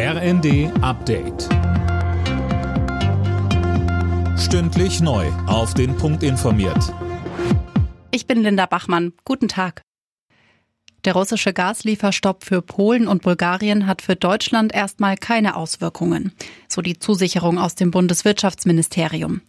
RND Update. Stündlich neu. Auf den Punkt informiert. Ich bin Linda Bachmann. Guten Tag. Der russische Gaslieferstopp für Polen und Bulgarien hat für Deutschland erstmal keine Auswirkungen, so die Zusicherung aus dem Bundeswirtschaftsministerium.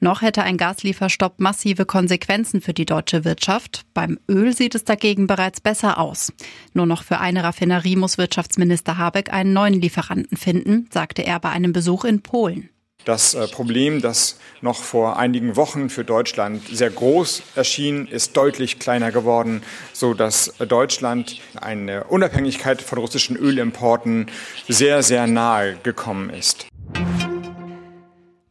Noch hätte ein Gaslieferstopp massive Konsequenzen für die deutsche Wirtschaft. Beim Öl sieht es dagegen bereits besser aus. Nur noch für eine Raffinerie muss Wirtschaftsminister Habeck einen neuen Lieferanten finden, sagte er bei einem Besuch in Polen. Das äh, Problem, das noch vor einigen Wochen für Deutschland sehr groß erschien, ist deutlich kleiner geworden, so dass Deutschland eine Unabhängigkeit von russischen Ölimporten sehr, sehr nahe gekommen ist.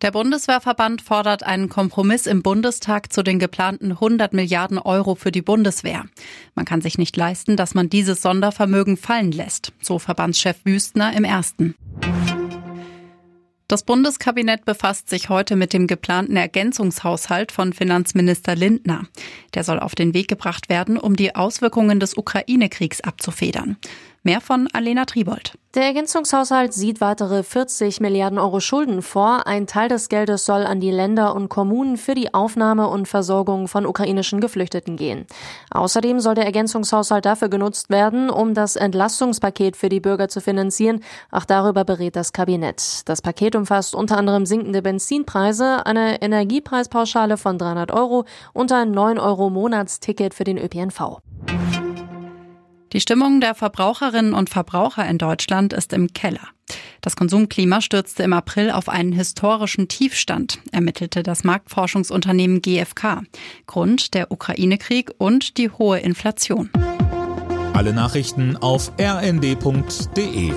Der Bundeswehrverband fordert einen Kompromiss im Bundestag zu den geplanten 100 Milliarden Euro für die Bundeswehr. Man kann sich nicht leisten, dass man dieses Sondervermögen fallen lässt, so Verbandschef Wüstner im ersten. Das Bundeskabinett befasst sich heute mit dem geplanten Ergänzungshaushalt von Finanzminister Lindner. Der soll auf den Weg gebracht werden, um die Auswirkungen des Ukraine-Kriegs abzufedern. Mehr von Alena Tribold. Der Ergänzungshaushalt sieht weitere 40 Milliarden Euro Schulden vor. Ein Teil des Geldes soll an die Länder und Kommunen für die Aufnahme und Versorgung von ukrainischen Geflüchteten gehen. Außerdem soll der Ergänzungshaushalt dafür genutzt werden, um das Entlastungspaket für die Bürger zu finanzieren. Auch darüber berät das Kabinett. Das Paket umfasst unter anderem sinkende Benzinpreise, eine Energiepreispauschale von 300 Euro und ein 9 Euro Monatsticket für den ÖPNV. Die Stimmung der Verbraucherinnen und Verbraucher in Deutschland ist im Keller. Das Konsumklima stürzte im April auf einen historischen Tiefstand, ermittelte das Marktforschungsunternehmen GfK. Grund der Ukraine-Krieg und die hohe Inflation. Alle Nachrichten auf rnd.de